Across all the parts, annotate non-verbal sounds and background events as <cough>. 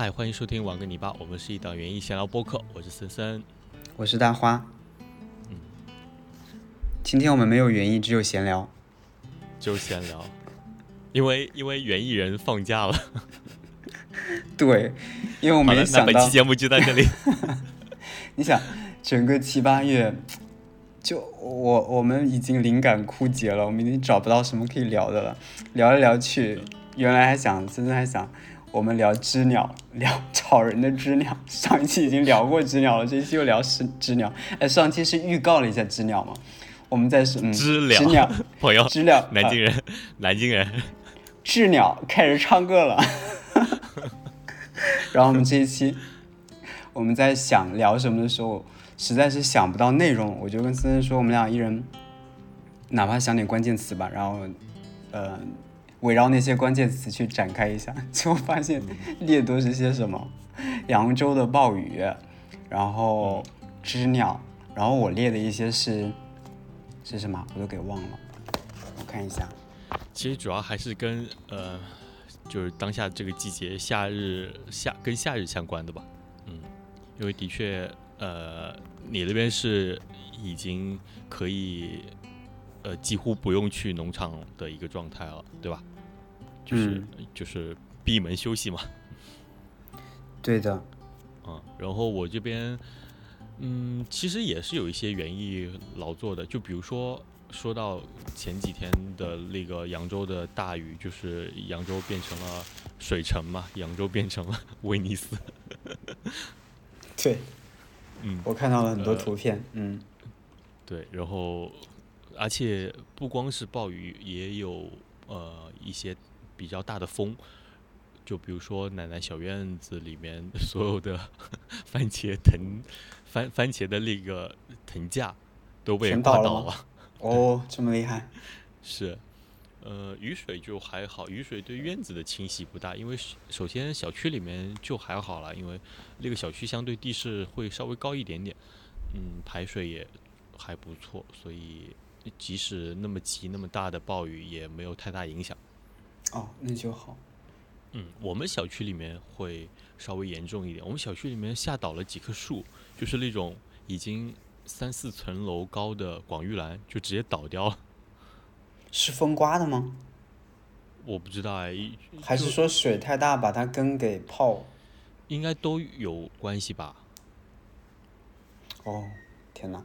嗨，欢迎收听玩个泥巴，我们是一档园艺闲聊播客，我是森森，我是大花。嗯，今天我们没有园艺，只有闲聊，只有闲聊，因为因为园艺人放假了。<laughs> 对，因为我们想到本期节目就在这里。<laughs> 你想，整个七八月，就我我们已经灵感枯竭了，我们已经找不到什么可以聊的了。聊来聊去，原来还想，森森还想。我们聊知鸟，<laughs> 聊吵人的知鸟。上一期已经聊过知鸟了，这一期又聊知知鸟。哎，上期是预告了一下知鸟嘛？我们在是知鸟 <laughs> 朋友，知鸟，<laughs> 南京人，南京人，知鸟开始唱歌了。然后我们这一期我们在想聊什么的时候，实在是想不到内容，我就跟森森说，我们俩一人哪怕想点关键词吧，然后呃。围绕那些关键词去展开一下，<laughs> 就发现列都是些什么？扬州的暴雨，然后知鸟，然后我列的一些是是什么？我都给忘了。我看一下，其实主要还是跟呃，就是当下这个季节，夏日夏跟夏日相关的吧。嗯，因为的确，呃，你那边是已经可以。呃，几乎不用去农场的一个状态了，对吧？就是就是闭门休息嘛。<laughs> 对的。嗯，然后我这边，嗯，其实也是有一些园艺劳作的，就比如说说到前几天的那个扬州的大雨，就是扬州变成了水城嘛，扬州变成了 <laughs> 威尼斯。对。嗯，我看到了很多图片。嗯。对，然后。而且不光是暴雨，也有呃一些比较大的风，就比如说奶奶小院子里面 <laughs> 所有的 <laughs> 番茄藤、番番茄的那个藤架都被刮倒了。哦，这么厉害！是，呃，雨水就还好，雨水对院子的清洗不大，因为首先小区里面就还好了，因为那个小区相对地势会稍微高一点点，嗯，排水也还不错，所以。即使那么急、那么大的暴雨，也没有太大影响。哦，那就好。嗯，我们小区里面会稍微严重一点。我们小区里面下倒了几棵树，就是那种已经三四层楼高的广玉兰，就直接倒掉了。是风刮的吗？我不知道哎。还是说水太大把它根给泡？应该都有关系吧。哦，天哪！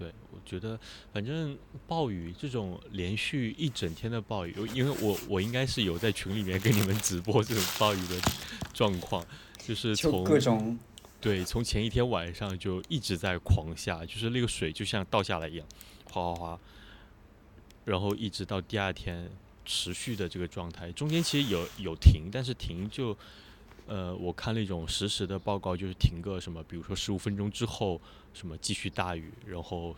对，我觉得反正暴雨这种连续一整天的暴雨，因为我我应该是有在群里面跟你们直播这种暴雨的状况，就是从各种对，从前一天晚上就一直在狂下，就是那个水就像倒下来一样，哗哗哗，然后一直到第二天持续的这个状态，中间其实有有停，但是停就。呃，我看那种实时的报告，就是停个什么，比如说十五分钟之后，什么继续大雨，然后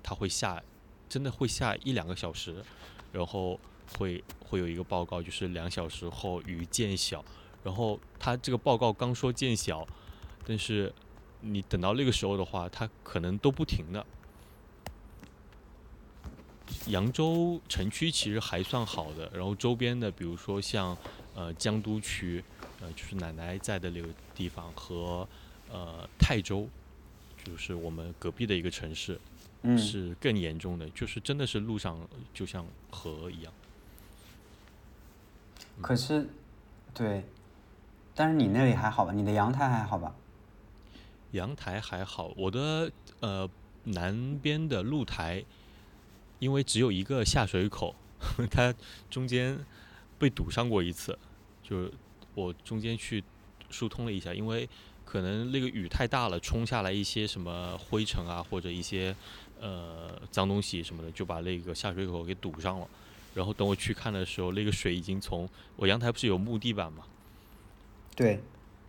它会下，真的会下一两个小时，然后会会有一个报告，就是两小时后雨渐小，然后它这个报告刚说渐小，但是你等到那个时候的话，它可能都不停的。扬州城区其实还算好的，然后周边的，比如说像呃江都区。呃，就是奶奶在的那个地方和呃泰州，就是我们隔壁的一个城市，是更严重的，就是真的是路上就像河一样。可是，对，但是你那里还好吧？你的阳台还好吧？阳台还好，我的呃南边的露台，因为只有一个下水口，<laughs> 它中间被堵上过一次，就。我中间去疏通了一下，因为可能那个雨太大了，冲下来一些什么灰尘啊，或者一些呃脏东西什么的，就把那个下水口给堵上了。然后等我去看的时候，那个水已经从我阳台不是有木地板嘛？对，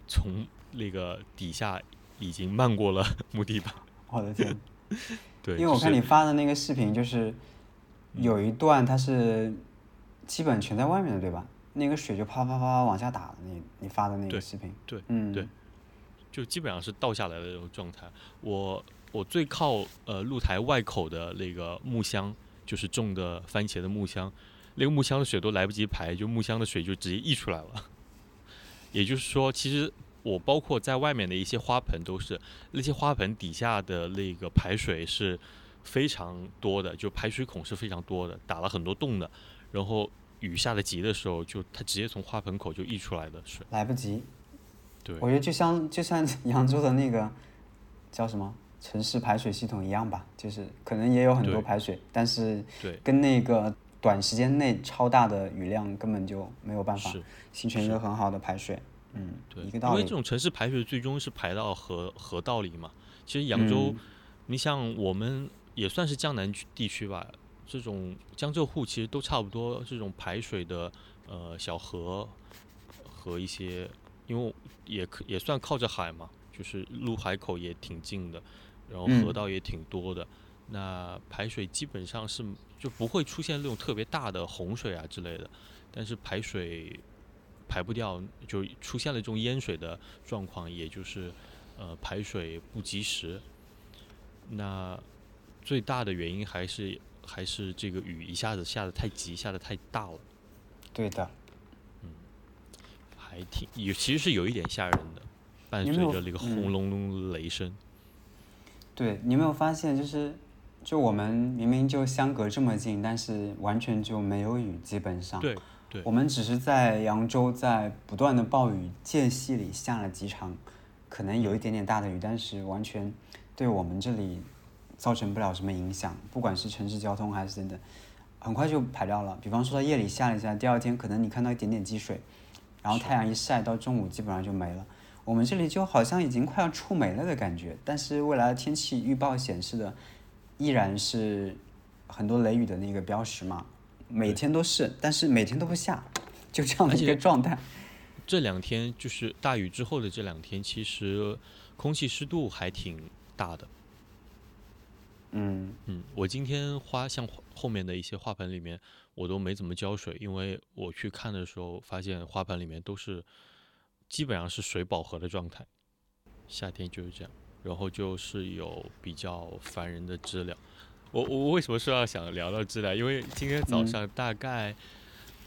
从那个底下已经漫过了 <laughs> 木地板。我的天！<laughs> 对，因为我看你发的那个视频，就是有一段它是基本全在外面的，对吧？那个水就啪啪啪往下打，你你发的那个视频，对，嗯，对，就基本上是倒下来的那种状态。我我最靠呃露台外口的那个木箱，就是种的番茄的木箱，那个木箱的水都来不及排，就木箱的水就直接溢出来了。<laughs> 也就是说，其实我包括在外面的一些花盆都是，那些花盆底下的那个排水是非常多的，就排水孔是非常多的，打了很多洞的。然后雨下的急的时候，就它直接从花盆口就溢出来的水。来不及。对，我觉得就像就像 <laughs> 扬州的那个叫什么城市排水系统一样吧，就是可能也有很多排水，但是对，跟那个短时间内超大的雨量根本就没有办法，形成一个很好的排水。嗯，对，一个道理。因为这种城市排水最终是排到河河道里嘛。其实扬州，嗯你像我们也算是江南区地区吧，这种江浙沪其实都差不多，这种排水的呃小河和一些，因为也可也算靠着海嘛，就是入海口也挺近的，然后河嗯道也挺多的。那排水基本上是就不会出现那种特别大的洪水啊之类的，但是排水排不掉，就出现了这种淹水的状况，也就是呃排水不及时。那最大的原因还是还是这个雨一下子下的太急，下的太大了，对的，嗯还挺有其实是有一点吓人的，伴随着那个嗯轰隆隆雷声。对你有没有发现，就是就我们明明就相隔这么近，但是完全就没有雨，基本上。对对我们只是在扬州在不断的暴雨间隙里下了几场，可能有一点点大的雨，但是完全对我们这里造成不了什么影响，不管是城市交通还是等等，很快就排掉了。比方说它夜里下了一下，第二天可能你看到一点点积水，然后太阳一晒，到中午基本上就没了。我们这里就好像已经快要触没了的感觉，但是未来的天气预报显示的依然是很多雷雨的那个标识嘛，每天都是，但是每天都不下，就这样的一个状态。这两天就是大雨之后的这两天，其实空气湿度还挺大的。嗯嗯，我今天花像后面的一些花盆里面，我都没怎么浇水，因为我去看的时候发现花盆里面都是基本上是水饱和的状态。夏天就是这样，然后就是有比较烦人的知了。我我为什么说要想聊到知了？因为今天早嗯上大概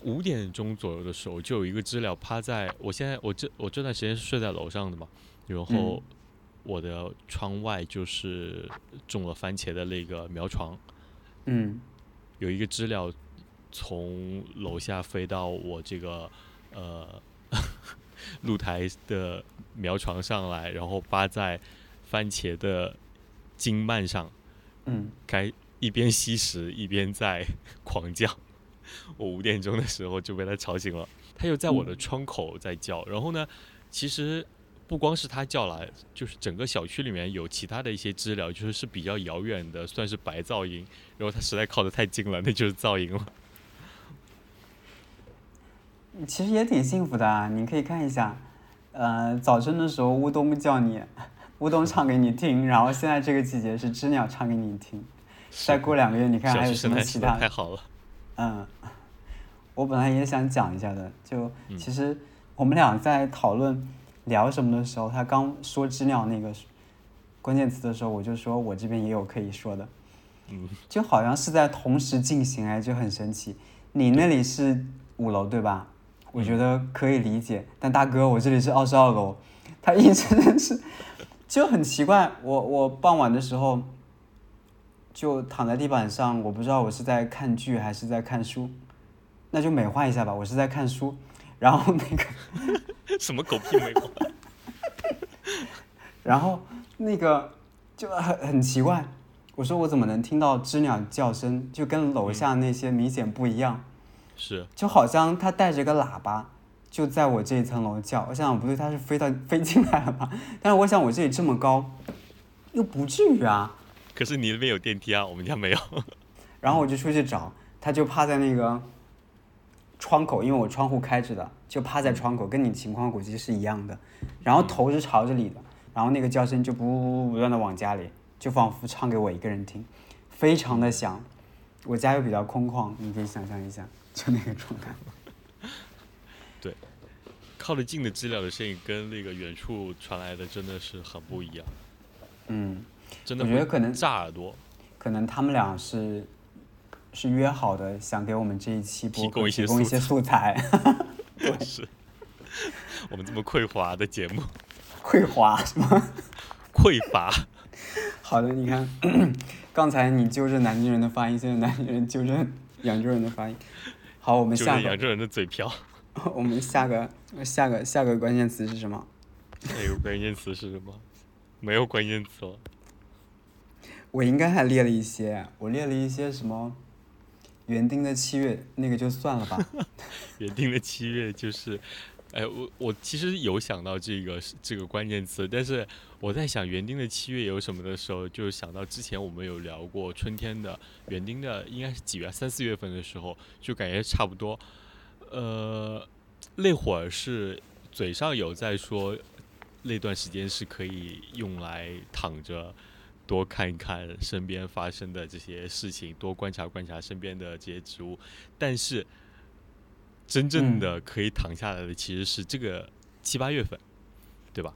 五点钟左右的时候，就有一个知了趴在我现在我这我这段时间是睡在楼上的嘛，然后嗯我的窗外就是种了番茄的那个苗床，嗯。有一个知了从楼下飞到我这个呃 <laughs> 露台的苗床上来，然后扒在番茄的茎蔓上，嗯，该一边吸食一边在狂叫。<laughs> 我五点钟的时候就被它吵醒了，它又在我的窗口在叫。然后呢，其实不光是他叫来，就是整个小区里面有其他的一些知了，就是是比较遥远的，算是白噪音。然后它实在靠得太近了，那就是噪音了。其实也挺幸福的啊。你可以看一下，呃，早晨的时候乌冬叫你，乌冬唱给你听，然后现在这个季节是知了唱给你听。再过两个月，你看还有什么其他太好了。嗯，我本来也想讲一下的，就嗯其实我们俩在讨论聊什么的时候，他刚说知了那个关键词的时候，我就说我这边也有可以说的，就好像是在同时进行，哎，就很神奇。你那里是五楼对吧？我觉得可以理解，但大哥，我这里是二十二楼，他一直是就很奇怪。我我傍晚的时候就躺在地板上，我不知道我是在看剧还是在看书，那就美化一下吧，我是在看书。然后那个，<laughs> 什么狗屁美国？<laughs> 然后那个就很很奇怪，我说我怎么能听到知了叫声，就跟楼下那些明显不一样。是就好像它带着个喇叭，就在我这一层楼叫。我想想不对，它是飞到飞进来了吧？<laughs> 但是我想我这里这么高，又不至于啊。可是你那边有电梯啊，我们家没有。然后我就出去找，它就趴在那个窗口，因为我窗户开着的，就趴在窗口，跟你情况估计是一样的。然后头是朝着里的，然后那个叫声就不不不断的往家里，就仿佛唱给我一个人听，非常的响。我家又比较空旷，你可以想象一下，就那个状态。<laughs> 对靠得近的知了的声音跟那个远处传来的真的是很不一样，嗯。真的会我觉得可能炸耳朵。可能他们俩是是约好的，想给我们这一期播提供一些素材。<laughs> 是，我们这么匮乏的节目，匮乏是吗？匮乏。<laughs> 好的，你看，刚才你纠正南京人的发音，现在南京人纠正扬州人的发音。好，我们下个，扬州人的嘴瓢。我们下个下个下个关键词是什么？那个关键词是什么？没有关键词了。我应该还列了一些，我列了一些什么园丁的七月，那个就算了吧。<laughs> 园丁的七月就是，哎，我我其实有想到这个这个关键词，但是我在想园丁的七月有什么的时候，就想到之前我们有聊过春天的园丁的，应该是几月？三四月份的时候，就感觉差不多。呃，那会儿是嘴上有在说，那段时间是可以用来躺着。多看一看身边发生的这些事情，多观察观察身边的这些植物，但是真正的可以躺下来的其实是这个七八月份，对吧？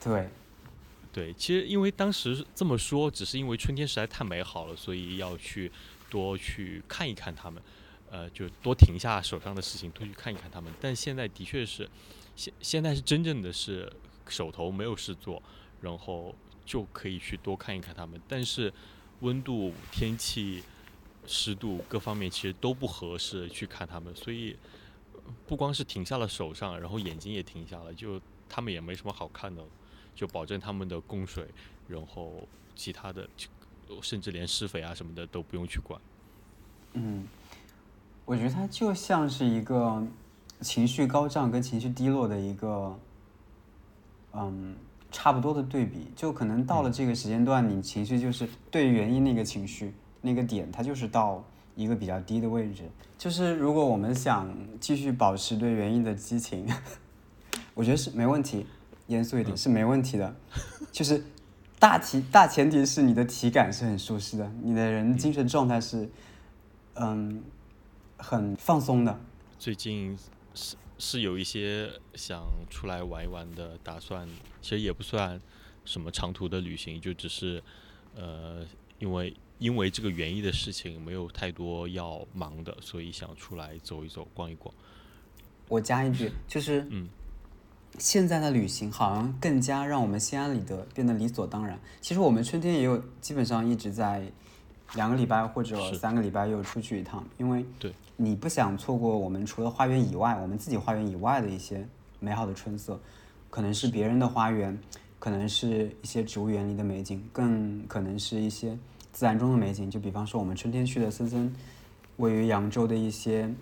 对，对，其实因为当时这么说，只是因为春天实在太美好了，所以要去多去看一看它们，呃，就多停下手上的事情，多去看一看它们。但现在的确是，现现在是真正的是手头没有事做，然后就可以去多看一看它们。但是温度、天气、湿度各方面其实都不合适去看它们，所以不光是停下了手上，然后眼睛也停下了，就它们也没什么好看的。就保证它们的供水，然后其他的就甚至连施肥啊什么的都不用去管。嗯，我觉得它就像是一个情绪高涨跟情绪低落的一个，嗯，差不多的对比。就可能到了这个时间段，你情绪就是对于原因那个情绪那个点，它就是到一个比较低的位置。就是如果我们想继续保持对原因的激情，<laughs> 我觉得是没问题。严肃一点是没问题的，就是大体大前提是你的体感是很舒适的，你的人精神状态是，嗯，很放松的。最近是是有一些想出来玩一玩的打算，其实也不算什么长途的旅行，就只是呃，因为因为这个园艺的事情没有太多要忙的，所以想出来走一走、逛一逛。我加一句，就是嗯现在的旅行好像更加让我们心安理得，变得理所当然。其实我们春天也有，基本上一直在两个礼拜或者三个礼拜又出去一趟，因为对你不想错过我们除了花园以外，我们自己花园以外的一些美好的春色，可能是别人的花园，可能是一些植物园里的美景，更可能是一些自然中的美景。就比方说我们春天去的森森，位于扬州的一些，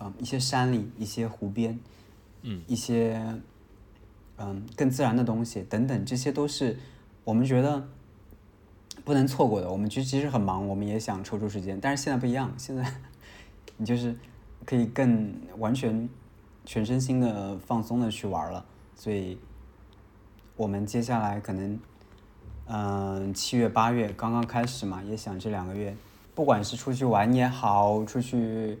嗯，一些山里，一些湖边，嗯，一些，嗯，更自然的东西等等，这些都是我们觉得不能错过的。我们其实其实很忙，我们也想抽出时间，但是现在不一样，现在 <laughs> 你就是可以更完全全身心的放松的去玩了。所以，我们接下来可能，嗯，七月八月刚刚开始嘛，也想这两个月，不管是出去玩也好，出去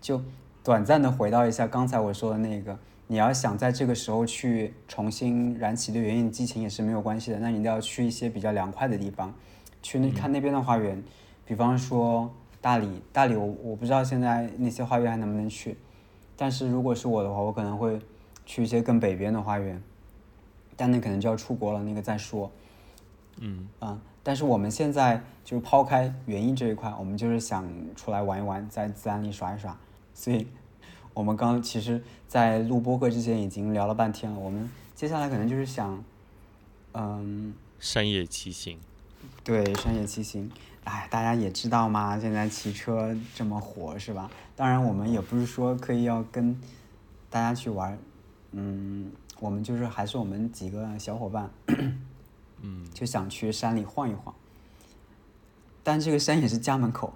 就短暂的回到一下刚才我说的那个，你要想在这个时候去重新燃起对园艺激情也是没有关系的，那你一定要去一些比较凉快的地方，去那看那边的花园，比方说大理，大理我我不知道现在那些花园还能不能去，但是如果是我的话，我可能会去一些更北边的花园，但那可能就要出国了，那个再说。嗯嗯，但是我们现在就是抛开园艺这一块，我们就是想出来玩一玩，在自然里耍一耍。所以，我们刚其实，在录播课之前已经聊了半天了。我们接下来可能就是想，嗯，山野骑行，对，山野骑行。哎，大家也知道嘛，现在骑车这么火，是吧？当然，我们也不是说刻意要跟大家去玩儿，嗯，我们就是还是我们几个小伙伴，嗯，就想去山里晃一晃。但这个山也是家门口，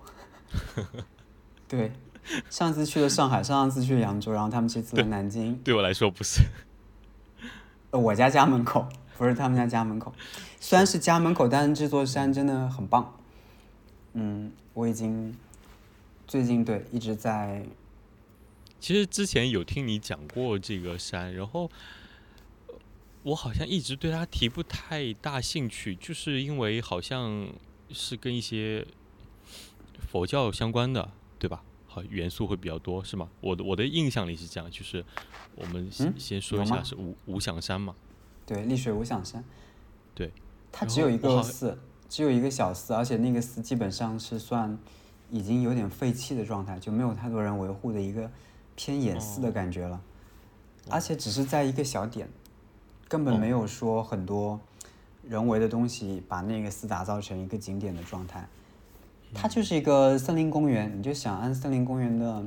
<laughs> 对，<laughs> 上次去了上海，上上次去了扬州，然后他们这次来南京，对我来说不是。呃我家家门口，不是他们家家门口。虽然是家门口，但是这座山真的很棒。嗯，我已经最近对一直在其实之前有听你讲过这个山，然后呃我好像一直对它提不太大兴趣，就是因为好像是跟一些佛教相关的，对吧？好元素会比较多，是吗？我的我的印象里是这样，就是我们先嗯先说一下是无无响山嘛，对，丽水五响山，对，它只有一个寺，只有一个小寺，而且那个寺基本上是算已经有点废弃的状态，就没有太多人维护的一个偏野寺的感觉了，而且只是在一个小点，根本没有说很多人为的东西把那个寺打造成一个景点的状态，它就是一个森林公园，你就想按森林公园的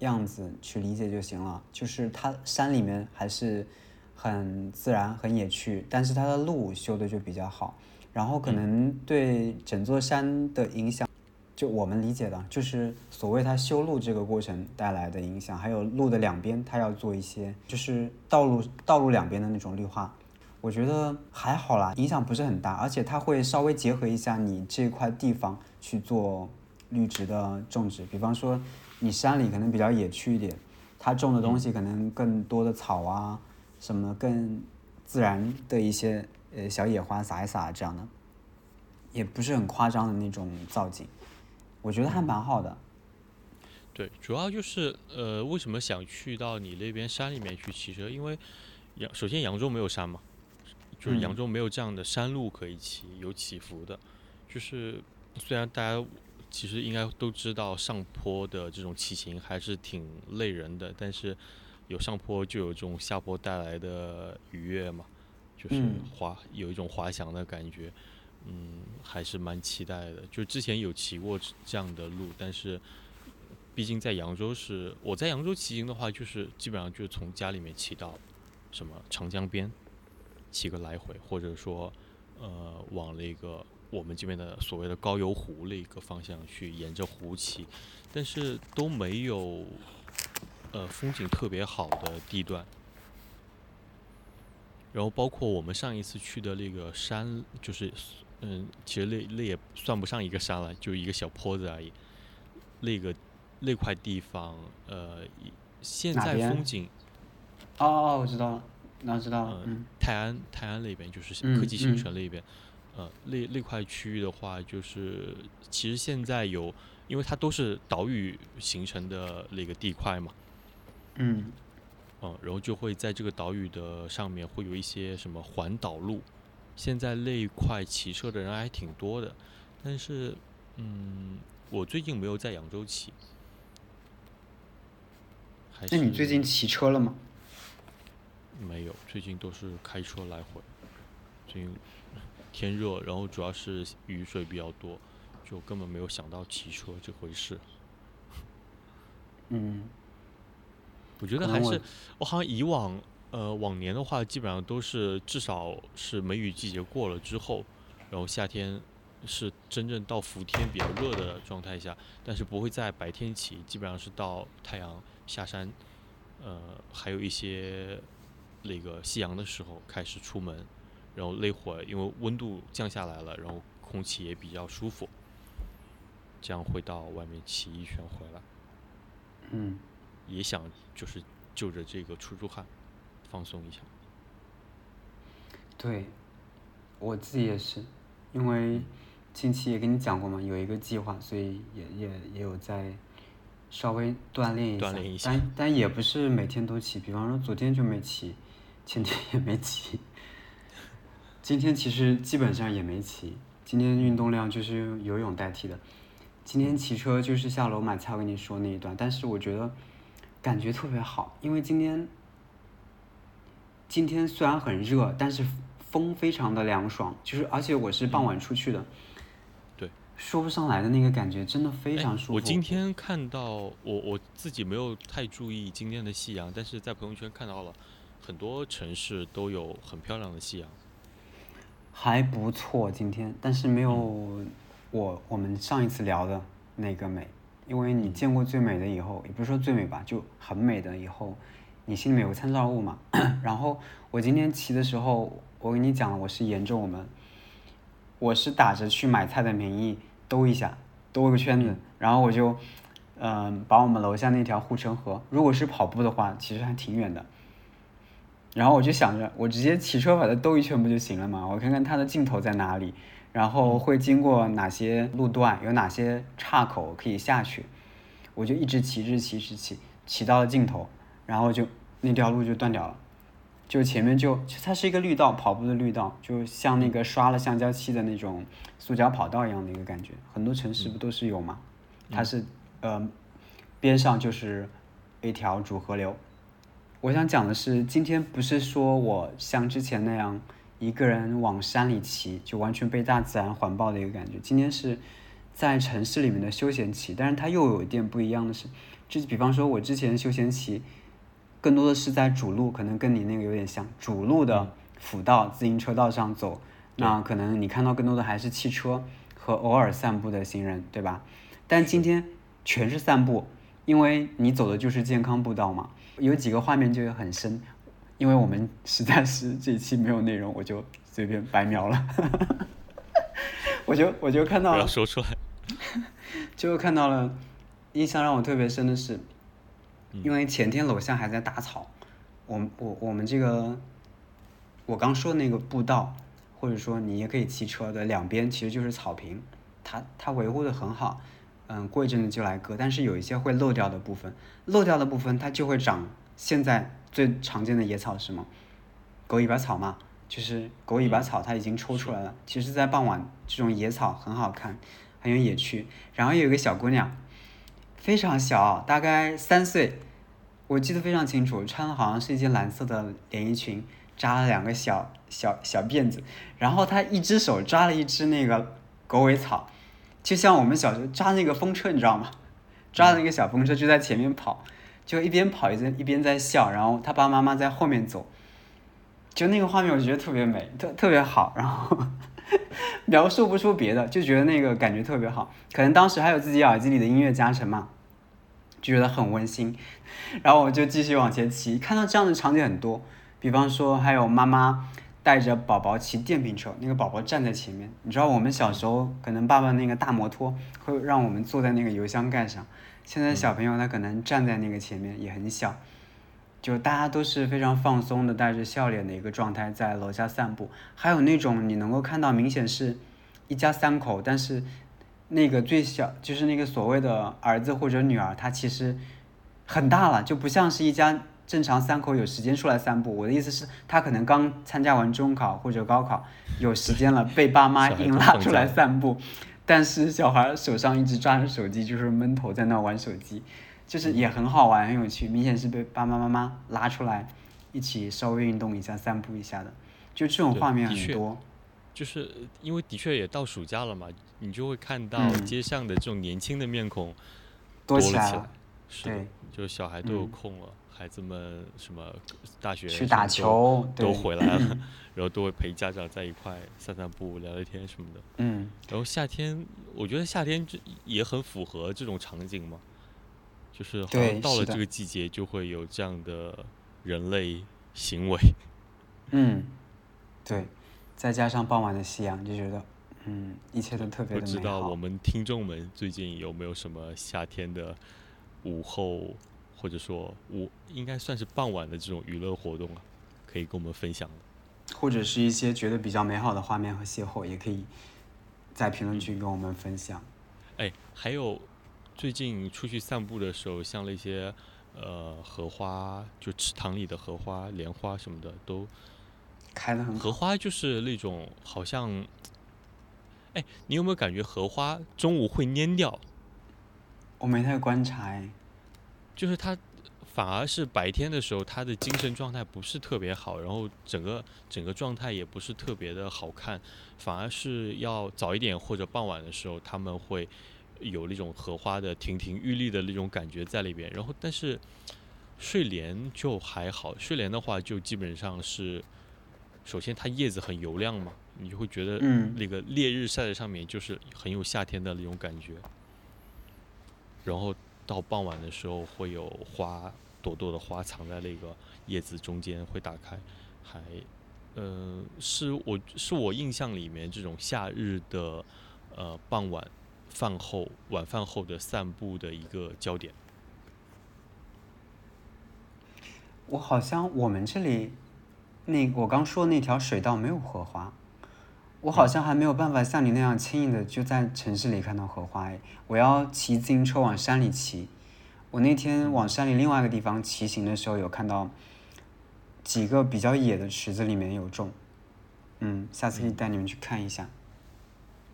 样子去理解就行了，就是它山里面还是很自然、很野趣，但是它的路修的就比较好，然后可能对整座山的影响，就我们理解的，就是所谓它修路这个过程带来的影响，还有路的两边它要做一些，就是道路道路两边的那种绿化。我觉得还好啦，影响不是很大，而且它会稍微结合一下你这块地方去做绿植的种植，比方说你山里可能比较野趣一点，它种的东西可能更多的草啊什么更自然的一些呃小野花撒一撒这样的，也不是很夸张的那种造景，我觉得还蛮好的。对，主要就是呃，为什么想去到你那边山里面去骑车？因为扬首先扬州没有山嘛，就是扬嗯州没有这样的山路可以骑，有起伏的。就是虽然大家其实应该都知道上坡的这种骑行还是挺累人的，但是有上坡就有这种下坡带来的愉悦嘛，就是嗯滑有一种滑翔的感觉。嗯，还是蛮期待的。就之前有骑过这样的路，但是毕竟在扬州是我在扬州骑行的话，就是基本上就是从家里面骑到什么长江边，骑个来回，或者说呃往那个我们这边的所谓的高邮湖那个方向去沿着湖骑，但是都没有呃风景特别好的地段。然后包括我们上一次去的那个山，就是嗯，其实那那也算不上一个山了，就一个小坡子而已。那个那块地方，呃，现在风景哦哦，我知道了，那知道了，嗯嗯泰安泰安那边就是嗯科技新嗯城那边，呃，那那块区域的话，就是其实现在有，因为它都是岛屿形成的那个地块嘛，嗯嗯，然后就会在这个岛屿的上面会有一些什么环岛路，现在那一块骑车的人还挺多的，但是，嗯，我最近没有在扬州骑，还是那你最近骑车了吗？没有，最近都是开车来回，最近天热，然后主要是雨水比较多，就根本没有想到骑车这回事。嗯，我觉得还是我好像以往呃往年的话，基本上都是至少是梅雨季节过了之后，然后夏天是真正到伏天比较热的状态下，但是不会在白天骑，基本上是到太阳下山，呃，还有一些那个夕阳的时候开始出门，然后那会儿因为温度降下来了，然后空气也比较舒服，这样会到外面骑一圈回来。嗯，也想就是就着这个出出汗，放松一下。对，我自己也是，因为近期也跟你讲过嘛，有一个计划，所以也也也有在稍微锻炼一下，锻炼一下但但也不是每天都骑，比方说昨天就没骑，前天也没骑，今天其实基本上也没骑，今天运动量就是用游泳代替的，今天骑车就是下楼买菜，我跟你说那一段，但是我觉得感觉特别好，因为今天今天虽然很热，但是风非常的凉爽，就是而且我是傍晚出去的，对，说不上来的那个感觉，真的非哎常舒服。我今天看到我我自己没有太注意今天的夕阳，但是在朋友圈看到了很多城市都有很漂亮的夕阳。还不错，今天，但是没有我我们上一次聊的那个美，因为你见过最美的以后，也不是说最美吧，就很美的以后，你心里面有个参照物嘛。<clears throat> 然后我今天骑的时候，我跟你讲了，我是沿着我们，我是打着去买菜的名义兜一下，兜一个圈子，然后我就，嗯、把我们楼下那条护城河，如果是跑步的话，其实还挺远的。然后我就想着，我直接骑车把它兜一圈不就行了吗？我看看它的尽头在哪里，然后会经过哪些路段，有哪些岔口可以下去。我就一直骑，一直骑，一直骑，骑到了尽头，然后就那条路就断掉了，就前面就它是一个绿道，跑步的绿道，就像那个刷了橡胶漆的那种塑胶跑道一样的一个感觉，很多城市不都是有吗？它是呃边上就是一条主河流。我想讲的是，今天不是说我像之前那样一个人往山里骑，就完全被大自然环抱的一个感觉。今天是在城市里面的休闲骑，但是它又有一点不一样的是，就比方说我之前休闲骑，更多的是在主路，可能跟你那个有点像，主路的辅道自行车道上走，那可能你看到更多的还是汽车和偶尔散步的行人，对吧？但今天全是散步，因为你走的就是健康步道嘛。有几个画面就很深，因为我们实在是这一期没有内容，我就随便白描了。<laughs> 我就我就看到了，不要说出来。<laughs> 就看到了，印象让我特别深的是，因为前天楼下还在打草，我我我们这个我刚说的那个步道，或者说你也可以骑车的两边其实就是草坪，它它维护的很好。嗯，过一阵子就来割，但是有一些会漏掉的部分，漏掉的部分它就会长现在最常见的野草是什么？狗尾巴草嘛，就是狗尾巴草，它已经抽出来了。其实，在傍晚，这种野草很好看，很有野趣。然后有一个小姑娘，非常小，大概三岁，我记得非常清楚，穿的好像是一件蓝色的连衣裙，扎了两个小小小辫子，然后她一只手抓了一只那个狗尾草。就像我们小时候抓那个风车，你知道吗？抓那个小风车就在前面跑，就一边跑一边一边在笑，然后他爸爸妈妈在后面走，就那个画面我觉得特别美，特特别好，然后 <laughs> 描述不出别的，就觉得那个感觉特别好。可能当时还有自己耳机里的音乐加成嘛，就觉得很温馨。然后我就继续往前骑，看到这样的场景很多，比方说还有妈妈。带着宝宝骑电瓶车，那个宝宝站在前面。你知道我们小时候可能爸爸那个大摩托会让我们坐在那个油箱盖上，现在小朋友他可能站在那个前面也很小，就大家都是非常放松的，带着笑脸的一个状态在楼下散步。还有那种你能够看到明显是一家三口，但是那个最小就是那个所谓的儿子或者女儿，他其实很大了，就不像是一家。正常三口有时间出来散步，我的意思是，他可能刚参加完中考或者高考，有时间了，被爸妈硬拉出来散步，<laughs> 但是小孩手上一直抓着手机，就是闷头在那玩手机，就是也很好玩，很有趣，明显是被爸爸妈妈拉出来一起稍微运动一下、散步一下的，就这种画面很多。就是因为的确也到暑假了嘛，你就会看到街上的这种年轻的面孔多起来了，对，就小孩都有空了。孩子们什么大学去打球都回来了，<laughs> 然后都会陪家长在一块散散步、聊聊天什么的。嗯，然后夏天，我觉得夏天这也很符合这种场景嘛，就是好像到了这个季节就会有这样的人类行为。嗯，对，再加上傍晚的夕阳，就觉得嗯，一切都特别。不知道我们听众们最近有没有什么夏天的午后？或者说，我应该算是傍晚的这种娱乐活动啊，可以跟我们分享的。或者是一些觉得比较美好的画面和邂逅，也可以在评论区跟我们分享。哎，还有最近出去散步的时候，像那些呃荷花，就池塘里的荷花、莲花什么的，都开的很。荷花就是那种好像，哎，你有没有感觉荷花中午会蔫掉？我没太观察哎。就是他，反而是白天的时候，他的精神状态不是特别好，然后整个整个状态也不是特别的好看，反而是要早一点或者傍晚的时候，他们会有那种荷花的亭亭玉立的那种感觉在里边。然后，但是睡莲就还好，睡莲的话就基本上是，首先它叶子很油亮嘛，你就会觉得那个烈日晒在上面就是很有夏天的那种感觉，然后。到傍晚的时候，会有花朵朵的花藏在那个叶子中间，会打开，还，呃，是我是我印象里面这种夏日的，呃，傍晚饭后晚饭后的散步的一个焦点。我好像我们这里，那我刚说那条水道没有荷花。我好像还没有办法像你那样轻易的就在城市里看到荷花。我要骑自行车往山里骑，我那天往山里另外一个地方骑行的时候，有看到几个比较野的池子里面有种，嗯，下次可以带你们去看一下。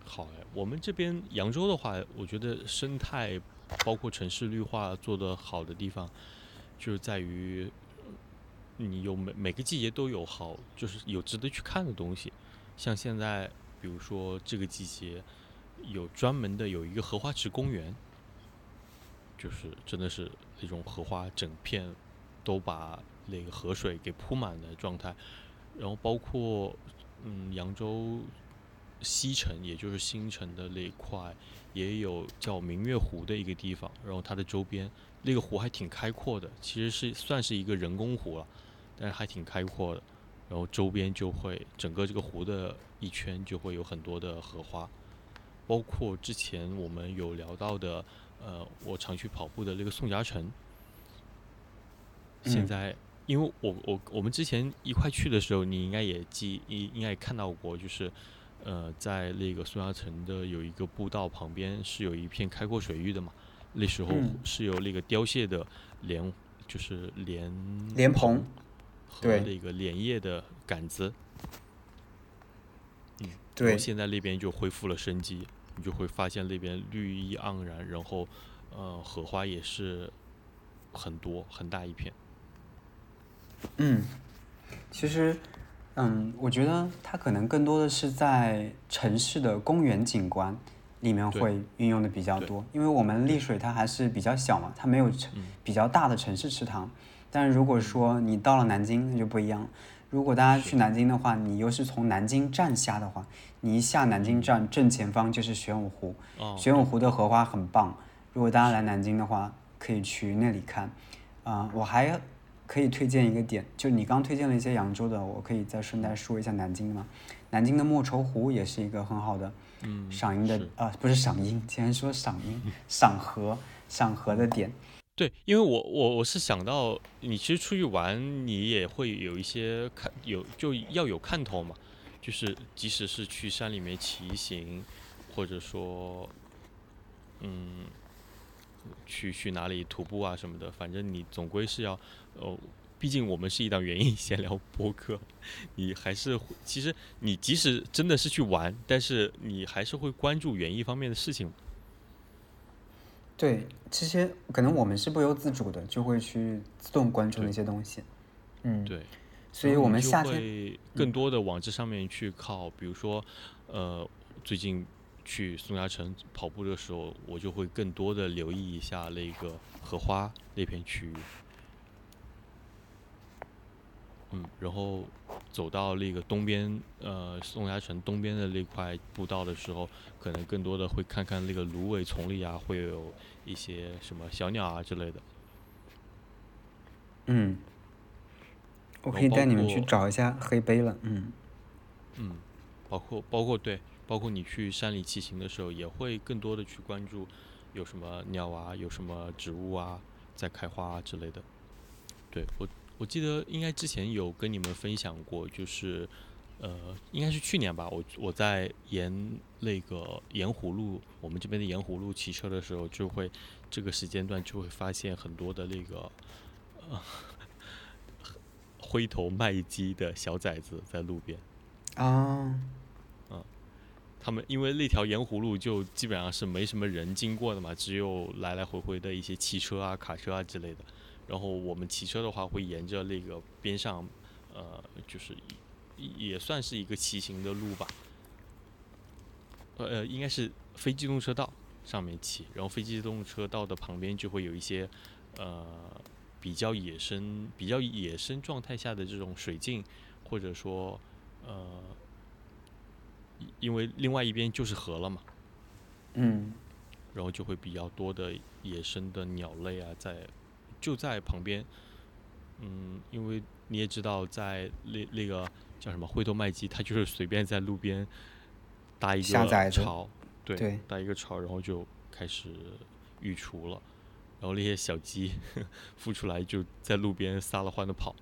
好哎，我们这边扬州的话，我觉得生态包括城市绿化做得好的地方，就是在于你有每每个季节都有好，就是有值得去看的东西。像现在，比如说这个季节有专门的有一个荷花池公园。就是真的是那种荷花整片都把那个河水给铺满的状态，然后包括嗯扬州西城，也就是新城的那一块，也有叫明月湖的一个地方，然后它的周边那个湖还挺开阔的，其实是算是一个人工湖了，但是还挺开阔的，然后周边就会整个这个湖的一圈就会有很多的荷花，包括之前我们有聊到的。呃，我常去跑步的那个宋家城，现在因为我我我们之前一块去的时候，你应该也记应应该也看到过，就是呃，在那个宋家城的有一个步道旁边是有一片开阔水域的嘛，那时候是有那个凋谢的莲，就是莲莲蓬和那个莲叶的杆子，嗯，对，现在那边就恢复了生机。你就会发现那边绿意盎然，然后，呃，荷花也是很多很大一片。嗯，其实，嗯，我觉得它可能更多的是在城市的公园景观里面会运用的比较多，因为我们丽水它还是比较小嘛，它没有城比较大的城市池塘。但是如果说你到了南京，那就不一样。如果大家去南京的话，你又是从南京站下的话，你一下南京站，正前方就是玄武湖。玄武湖的荷花很棒，如果大家来南京的话，可以去那里看。啊，我还可以推荐一个点，就你刚推荐了一些扬州的，我可以再顺带说一下南京嘛。南京的莫愁湖也是一个很好的赏樱的啊，不是赏樱，竟然说赏樱，赏荷，赏荷的点。对，因为我我我是想到，你其实出去玩，你也会有一些看有就要有看头嘛，就是即使是去山里面骑行，或者说，嗯，去去哪里徒步啊什么的，反正你总归是要，哦，毕竟我们是一档园艺闲聊播客，你还是其实你即使真的是去玩，但是你还是会关注园艺方面的事情。对，其实可能我们是不由自主的，就会去自动关注那些东西。嗯，对。所以我们夏天会更多的往这上面去靠，比如说，呃，最近去宋家城跑步的时候，我就会更多的留意一下那个荷花那片区域。嗯，然后走到那个东边，呃，宋家城东边的那块步道的时候，可能更多的会看看那个芦苇丛里啊，会有一些什么小鸟啊之类的。嗯，我可以带你们去找一下黑碑了。嗯，嗯，包括包括对，包括你去山里骑行的时候，也会更多的去关注有什么鸟啊，有什么植物啊在开花啊之类的。对我。我记得应该之前有跟你们分享过，就是，呃，应该是去年吧。我我在沿那个盐湖路，我们这边的盐湖路骑车的时候，就会这个时间段就会发现很多的那个，呃，灰头麦鸡的小崽子在路边。啊，嗯，他们因为那条盐湖路就基本上是没什么人经过的嘛，只有来来回回的一些汽车啊、卡车啊之类的。然后我们骑车的话，会沿着那个边上，呃，就是也算是一个骑行的路吧，呃，应该是非机动车道上面骑。然后非机动车道的旁边就会有一些，呃，比较野生、比较野生状态下的这种水镜，或者说，呃，因为另外一边就是河了嘛，嗯，然后就会比较多的野生的鸟类啊在。就在旁边，嗯，因为你也知道，在那那个叫什么惠多麦基，它就是随便在路边搭一个巢，对，搭一个巢，然后就开始育雏了，然后那些小鸡 <laughs> 孵出来就在路边撒了欢的跑。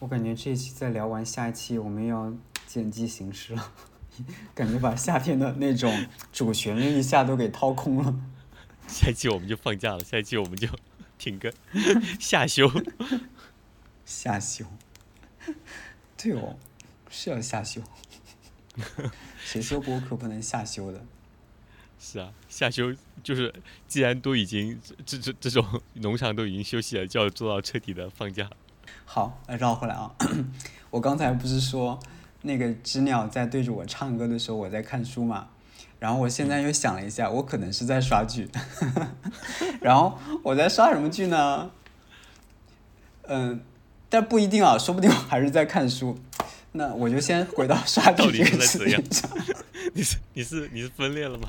我感觉这一期再聊完，下一期我们要见机行事了，<laughs> 感觉把夏天的那种主旋律一下都给掏空了。下一期我们就放假了，下一期我们就 <laughs> 停更，<laughs> 下休。<laughs> 下休。对哦，是要下休。谁说播客不能下休的？是啊，下休就是既然都已经这这这种农场都已经休息了，就要做到彻底的放假。好，来绕回来啊！<coughs> 我刚才不是说那个知鸟在对着我唱歌的时候，我在看书嘛？然后我现在又想了一下，我可能是在刷剧。<laughs> 然后我在刷什么剧呢？嗯，但不一定啊，说不定我还是在看书。那我就先回到刷剧这个事情上。<laughs> 你是你是你是分裂了吗？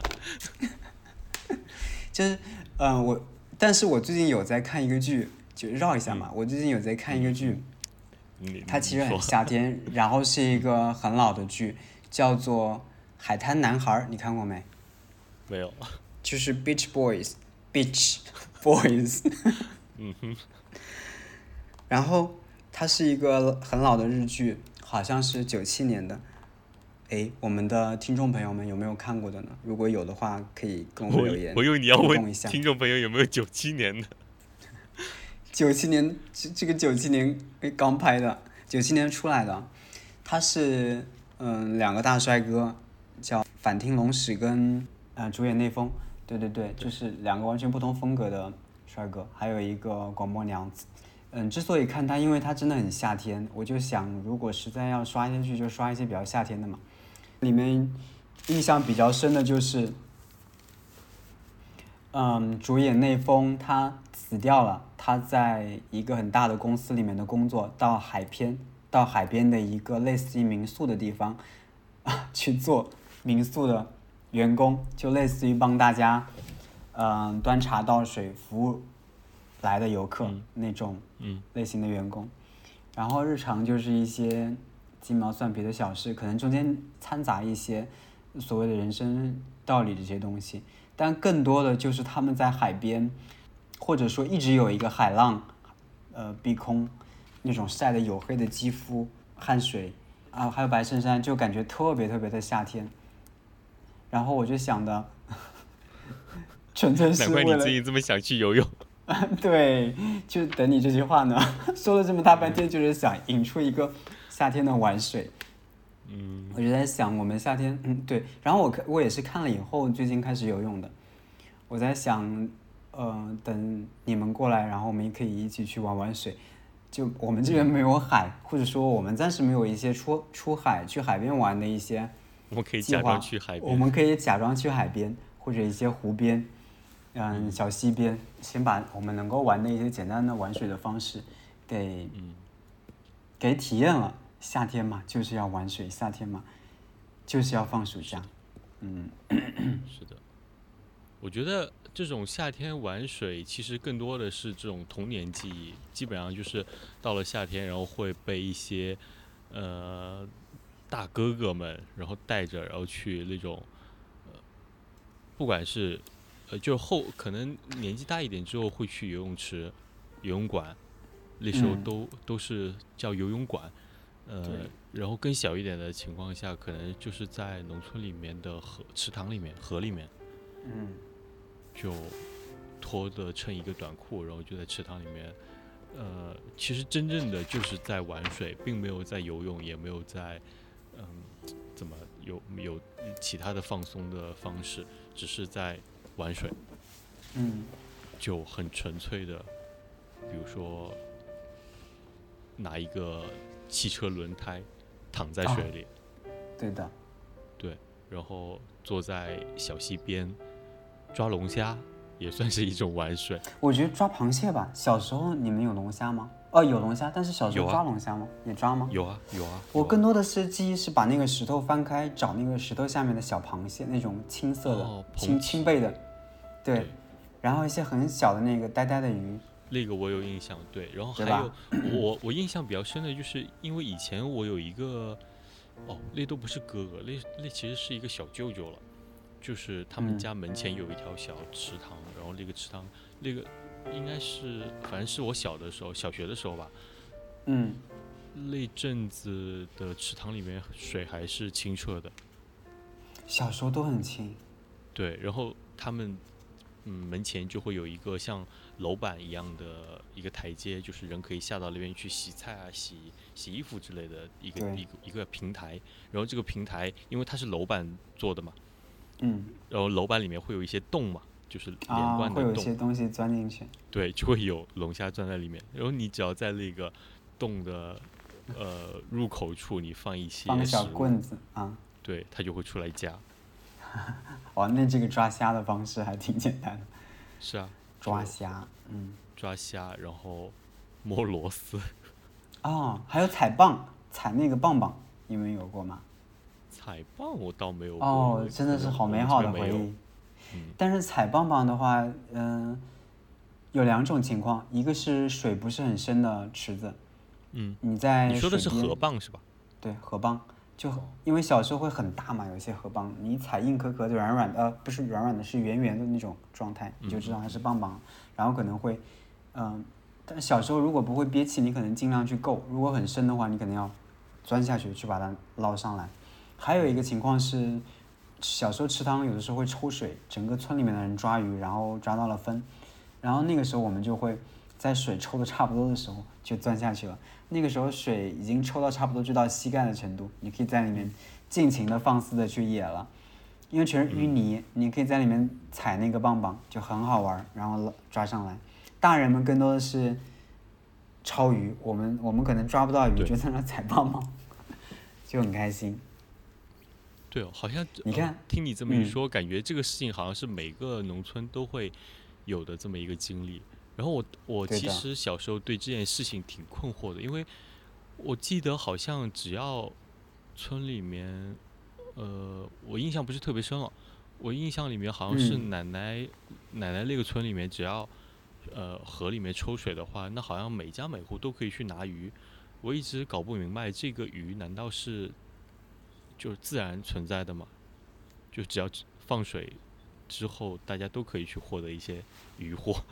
<laughs> 就是嗯，我但是我最近有在看一个剧。就绕一下嘛，我最近有在看一个剧，它其实很夏天，然后是一个很老的剧，叫做《海滩男孩》，你看过没？没有。就是 Beach Boys，Beach Boys。嗯哼。然后它是一个很老的日剧，好像是九七年的。哎，我们的听众朋友们有没有看过的呢？如果有的话，可以跟我留言。我以为你要问听众朋友有没有九七年的。九七年，这这个九七年刚拍的，九七年出来的，他是嗯两个大帅哥，叫反町隆史跟呃主演内丰，对对对，就是两个完全不同风格的帅哥，还有一个广播娘子，嗯，之所以看他，因为他真的很夏天，我就想如果实在要刷一些剧，就刷一些比较夏天的嘛，里面印象比较深的就是，嗯，主演内丰他死掉了。他在一个很大的公司里面的工作，到海边，到海边的一个类似于民宿的地方，啊，去做民宿的员工，就类似于帮大家，嗯，端茶倒水服务来的游客那种类型的员工。然后日常就是一些鸡毛蒜皮的小事，可能中间掺杂一些所谓的人生道理这些东西，但更多的就是他们在海边。或者说一直有一个海浪，呃，碧空，那种晒得黝黑的肌肤，汗水，啊，还有白衬衫，就感觉特别特别的夏天。然后我就想的，纯粹是为了。难怪你最近这么想去游泳。<laughs> 对，就等你这句话呢，说了这么大半天，就是想引出一个夏天的玩水。嗯。我就在想，我们夏天，嗯，对。然后我看，我也是看了以后，最近开始游泳的。我在想。呃，等你们过来，然后我们也可以一起去玩玩水。就我们这边没有海，或者说我们暂时没有一些出出海去海边玩的一些我们可以假装去海边。我们可以假装去海边或者一些湖边，嗯，小溪边，先把我们能够玩的一些简单的玩水的方式给给体验了。夏天嘛，就是要玩水；夏天嘛，就是要放暑假。嗯，是的，我觉得。这种夏天玩水，其实更多的是这种童年记忆。基本上就是到了夏天，然后会被一些呃大哥哥们，然后带着，然后去那种呃，不管是呃，就后可能年纪大一点之后会去游泳池、游泳馆，那时候都都是叫游泳馆。呃，然后更小一点的情况下，可能就是在农村里面的河、池塘里面、河里面。嗯。就脱的衬一个短裤，然后就在池塘里面，呃，其实真正的就是在玩水，并没有在游泳，也没有在，嗯，怎么有有其他的放松的方式，只是在玩水，嗯，就很纯粹的，比如说拿一个汽车轮胎躺在水里，对的，对，然后坐在小溪边。抓龙虾也算是一种玩水。我觉得抓螃蟹吧。小时候你们有龙虾吗？哦，有龙虾，但是小时候抓龙虾吗？也抓吗？有啊，有啊。我更多的是记忆是把那个石头翻开，找那个石头下面的小螃蟹，那种青色的、青青背的，对。然后一些很小的那个呆呆的鱼。那个我有印象，对。然后还有我我印象比较深的就是，因为以前我有一个，哦，那都不是哥哥，那那其实是一个小舅舅了。就是他们家门前有一条小池塘，然后那个池塘，那个应该是，反正是我小的时候，小学的时候吧。嗯。那阵子的池塘里面水还是清澈的。小时候都很清。对，然后他们嗯门前就会有一个像楼板一样的一个台阶，就是人可以下到那边去洗菜啊、洗洗衣服之类的一个一个一个平台。然后这个平台因为它是楼板做的嘛，嗯然后楼板里面会有一些洞嘛，就是连啊，会有些东西钻进去。对，就会有龙虾钻在里面。然后你只要在那个洞的呃入口处，你放一些放个小棍子啊。对，它就会出来夹。<laughs> 哇，那这个抓虾的方式还挺简单的。是啊，抓虾，嗯，抓虾，然后摸螺丝。哦，还有踩棒，踩那个棒棒，你们有过吗？踩棒我倒没有过。哦，真的是好美好的回忆。嗯但是踩棒棒的话，嗯、有两种情况，一个是水不是很深的池子，嗯，你在你说的是河蚌是吧？对，河蚌，就因为小时候会很大嘛，有些河蚌，你踩硬壳壳的、软软的，呃，不是软软的，是圆圆的那种状态，你就知道它是棒棒。然后可能会，嗯、但小时候如果不会憋气，你可能尽量去够；如果很深的话，你可能要钻下去去把它捞上来。还有一个情况是，小时候池塘有的时候会抽水，整个村里面的人抓鱼，然后抓到了分，然后那个时候我们就会在水抽的差不多的时候就钻下去了。那个时候水已经抽到差不多就到膝盖的程度，你可以在里面尽情的放肆的去野了，因为全是淤泥，你可以在里面踩那个棒棒，就很好玩儿，然后捞抓上来。大人们更多的是抄鱼，我们我们可能抓不到鱼，就在那踩棒棒，<laughs> 就很开心。对哦，好像呃你看听你这么一嗯说，感觉这个事情好像是每个农村都会有的这么一个经历。然后我我其实小时候对这件事情挺困惑的，因为我记得好像只要村里面，呃，我印象不是特别深了。我印象里面好像是嗯奶奶、奶奶那个村里面，只要呃河里面抽水的话，那好像每家每户都可以去拿鱼。我一直搞不明白，这个鱼难道是就是自然存在的嘛？就只要放水之后，大家都可以去获得一些渔获。<laughs>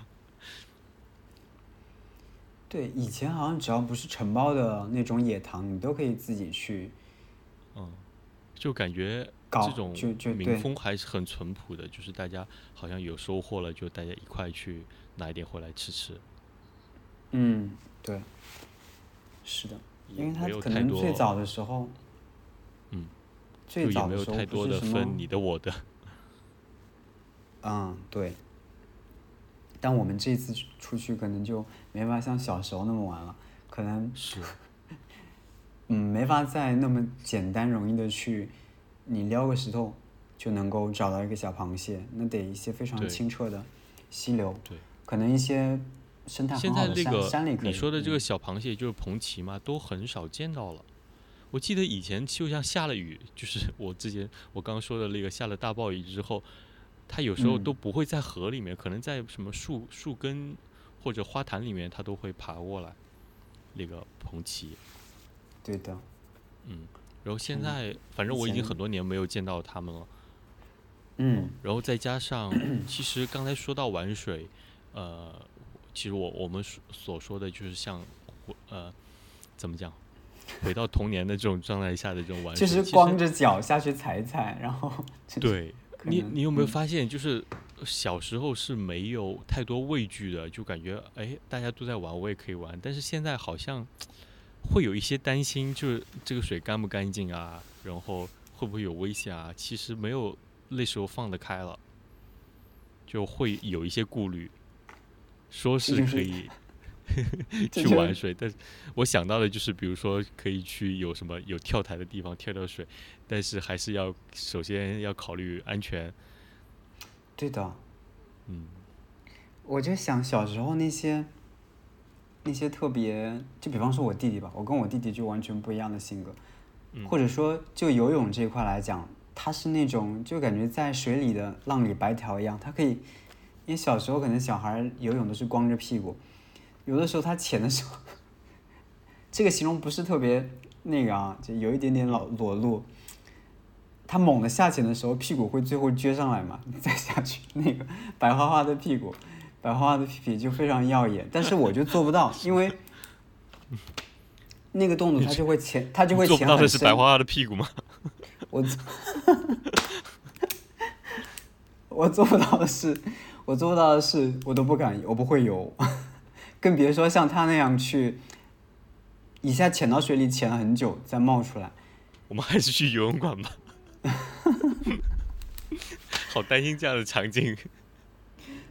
对，以前好像只要不是承包的那种野塘，你都可以自己去嗯，就感觉搞这种民风还是很淳朴的，就是大家好像有收获了，就大家一块去拿一点回来吃吃。嗯，对，是的，因为他可能最早的时候，嗯，最早的时候太多的分你的我的。<laughs> 嗯，对。但我们这次出去可能就没法像小时候那么玩了，可能是，<laughs> 嗯没法再那么简单容易的去，你撩个石头就能够找到一个小螃蟹，那得一些非常清澈的溪流，对。可能一些生态现很好的山个山里可以。你说的这个嗯小螃蟹就是蓬鳍嘛，都很少见到了。我记得以前就像下了雨，就是我之前我刚刚说的那个下了大暴雨之后，它有时候嗯都不会在河里面，可能在什么树树根或者花坛里面，它都会爬过来。那个蓬鳍，对的，嗯，然后现嗯在反正我已经很多年没有见到它们了。嗯然后再加上，<clears throat> 其实刚才说到玩水，呃，其实我我们所所说的就是像，呃，怎么讲，回到童年的这种状态下的这种玩水，就是其实光着脚下去踩一踩，然后对你你有没有嗯发现，就是小时候是没有太多畏惧的，就感觉哎大家都在玩，我也可以玩，但是现在好像会有一些担心，就是这个水干不干净啊，然后会不会有危险啊？其实没有那时候放得开了，就会有一些顾虑，说是是可以 <laughs> 去玩水，但是我想到的就是，比如说可以去有什么有跳台的地方跳跳水，但是还是要首先要考虑安全。对的，嗯，我就想小时候那些那些特别，就比方说我弟弟吧，我跟我弟弟就完全不一样的性格，嗯。或者说就游泳这一块来讲，他是那种就感觉在水里的浪里白条一样，他可以，因为小时候可能小孩游泳都是光着屁股，有的时候它潜的时候，<laughs> 这个形容不是特别那个啊，就有一点点老裸露。它猛的下潜的时候，屁股会最后撅上来嘛，<laughs> 再下去，那个 <laughs> 白花花的屁股，白花花的屁屁就非常耀眼。但是我就做不到，因为那个动作它就会潜，它就会做不到潜很深。的是白花花的屁股吗？我做我做不到的是，我做不到的是，我都不敢，我不会游，更别说像他那样去一下潜到水里潜了很久再冒出来。我们还是去游泳馆吧。<laughs> <laughs> 好担心这样的场景。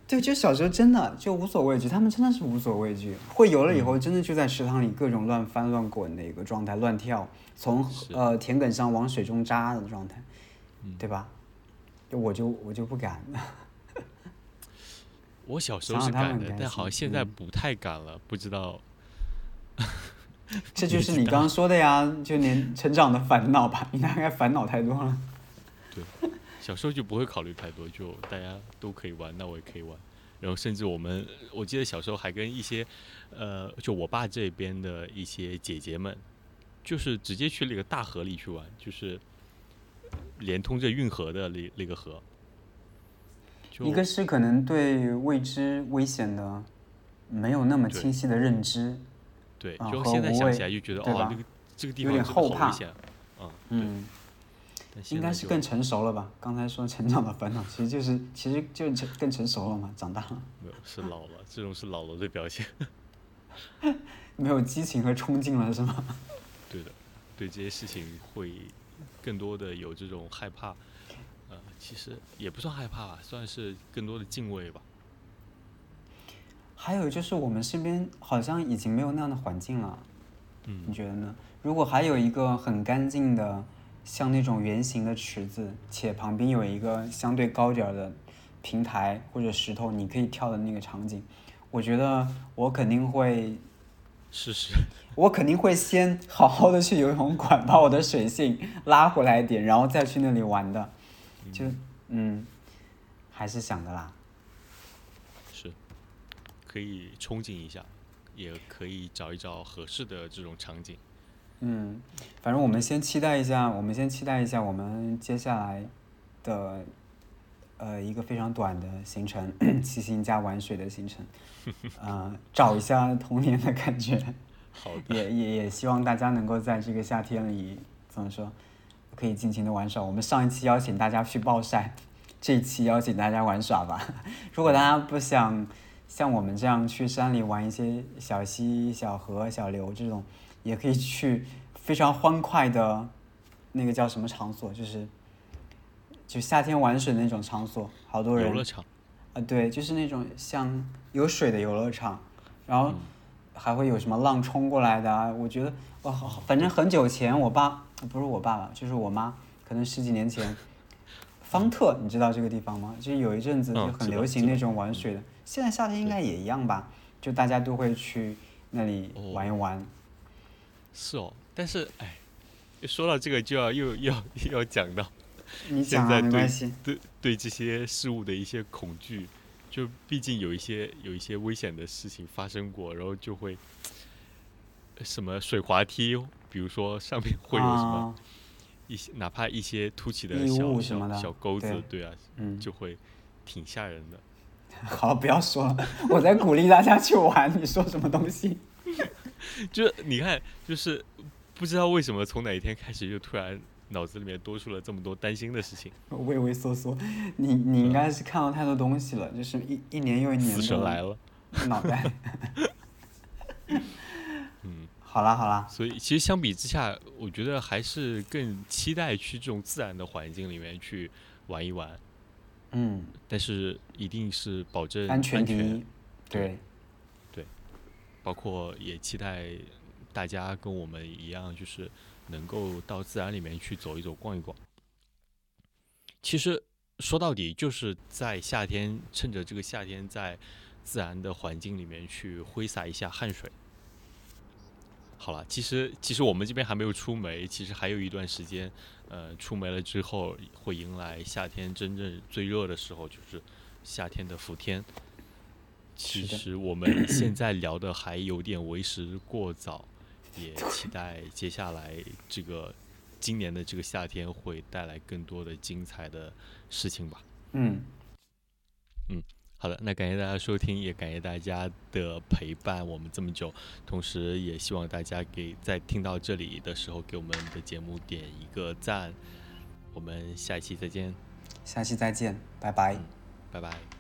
对，就小时候真的就无所畏惧，他们真的是无所畏惧。会游了以后，真的就在池塘里各种乱翻乱滚的一个状态，乱跳，从呃田埂上往水中扎的状态，对吧？就我就我就不敢。我小时候是敢的，但好像现在不太敢了，不知道。<laughs> 这就是你刚刚说的呀，就年成长的烦恼吧？你大概烦恼太多了。<laughs> 对。小时候就不会考虑太多，就大家都可以玩，那我也可以玩。然后甚至我们，我记得小时候还跟一些，呃，就我爸这边的一些姐姐们，就是直接去那个大河里去玩，就是连通着运河的那那个河。一个是可能对未知危险的没有那么清晰的认知，对，就现在想起来就觉得哦，这个这个地方有点后怕，嗯嗯。应该是更成熟了吧？刚才说成长的烦恼，其实就是其实就成更成熟了嘛，长大了。没有，是老了，这种是老了的表现。<laughs> 没有激情和冲劲了，是吗？对的，对这些事情会更多的有这种害怕。呃，其实也不算害怕吧，算是更多的敬畏吧。还有就是我们身边好像已经没有那样的环境了。嗯，你觉得呢？如果还有一个很干净的。像那种圆形的池子，且旁边有一个相对高点儿的平台或者石头，你可以跳的那个场景，我觉得我肯定会试试。<laughs> 我肯定会先好好的去游泳馆把我的水性拉回来一点，然后再去那里玩的。就嗯，还是想的啦。是，可以憧憬一下，也可以找一找合适的这种场景。嗯，反正我们先期待一下，我们先期待一下我们接下来的呃一个非常短的行程，骑行加玩水的行程，<laughs> 呃，找一下童年的感觉。好的。也也也希望大家能够在这个夏天里怎么说，可以尽情的玩耍。我们上一期邀请大家去暴晒，<laughs> 这一期邀请大家玩耍吧。<laughs> 如果大家不想像我们这样去山里玩一些小溪、小河、小流这种。也可以去非常欢快的，那个叫什么场所，就是就夏天玩水的那种场所，好多人。游乐场。啊，对，就是那种像有水的游乐场，然后还会有什么浪冲过来的啊？我觉得哇，反正很久前我爸不是我爸爸，就是我妈，可能十几年前，方特，你知道这个地方吗？就是有一阵子就很流行那种玩水的，现在夏天应该也一样吧？就大家都会去那里玩一玩。是哦，但是哎，说到这个就要又要要讲到，现在对对对这些事物的一些恐惧，就毕竟有一些有一些危险的事情发生过，然后就会什么水滑梯，比如说上面会有什么一些哪怕一些凸起的小小小钩子，对啊，就会挺吓人的。<laughs> 好了，不要说了，我在鼓励大家去玩，<laughs> 你说什么东西？<laughs> 就你看，就是不知道为什么从哪一天开始，就突然脑子里面多出了这么多担心的事情。畏畏缩缩，你你应该是看到太多东西了，就是一一年又一年。死神来了，脑袋。嗯，好啦好啦。所以其实相比之下，我觉得还是更期待去这种自然的环境里面去玩一玩。嗯。但是一定是保证安全第一。对。包括也期待大家跟我们一样，就是能够到自然里面去走一走、逛一逛。其实说到底，就是在夏天，趁着这个夏天，在自然的环境里面去挥洒一下汗水。好了，其实其实我们这边还没有出梅，其实还有一段时间。呃，出梅了之后，会迎来夏天真正最热的时候，就是夏天的伏天。其实我们 <clears throat> 现在聊的还有点为时过早，也期待接下来这个今年的这个夏天会带来更多的精彩的事情吧。嗯，嗯，好的，那感谢大家收听，也感谢大家的陪伴我们这么久，同时也希望大家给在听到这里的时候给我们的节目点一个赞。我们下一期再见，下期再见，拜拜，拜拜。